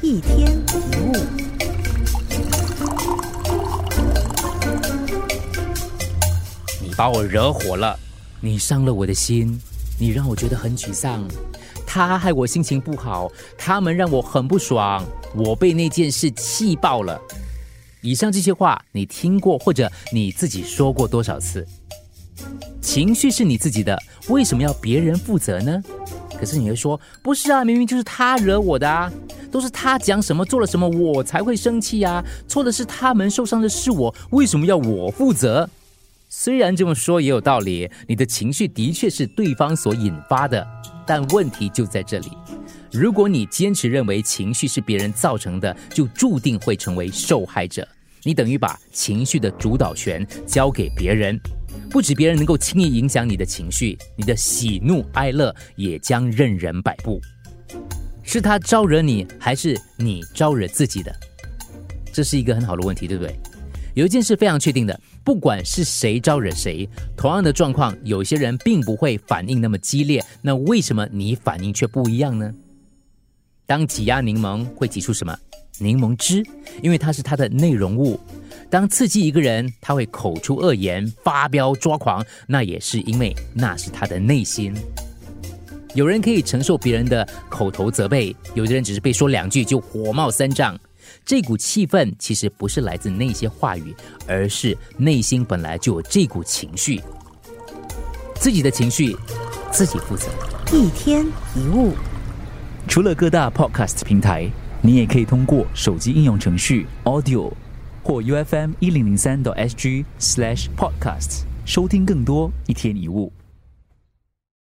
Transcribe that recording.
一天一物。你把我惹火了，你伤了我的心，你让我觉得很沮丧。他害我心情不好，他们让我很不爽，我被那件事气爆了。以上这些话你听过或者你自己说过多少次？情绪是你自己的，为什么要别人负责呢？可是你会说，不是啊，明明就是他惹我的啊，都是他讲什么做了什么，我才会生气啊，错的是他们，受伤的是我，为什么要我负责？虽然这么说也有道理，你的情绪的确是对方所引发的，但问题就在这里。如果你坚持认为情绪是别人造成的，就注定会成为受害者。你等于把情绪的主导权交给别人，不止别人能够轻易影响你的情绪，你的喜怒哀乐也将任人摆布。是他招惹你，还是你招惹自己的？这是一个很好的问题，对不对？有一件事非常确定的，不管是谁招惹谁，同样的状况，有些人并不会反应那么激烈。那为什么你反应却不一样呢？当挤压柠檬会挤出什么？柠檬汁，因为它是它的内容物。当刺激一个人，他会口出恶言、发飙抓狂，那也是因为那是他的内心。有人可以承受别人的口头责备，有的人只是被说两句就火冒三丈。这股气氛其实不是来自那些话语，而是内心本来就有这股情绪。自己的情绪，自己负责。一天一物。除了各大 podcast 平台，你也可以通过手机应用程序 Audio 或 U F M 一零零三 SG slash podcasts 收听更多一天一物。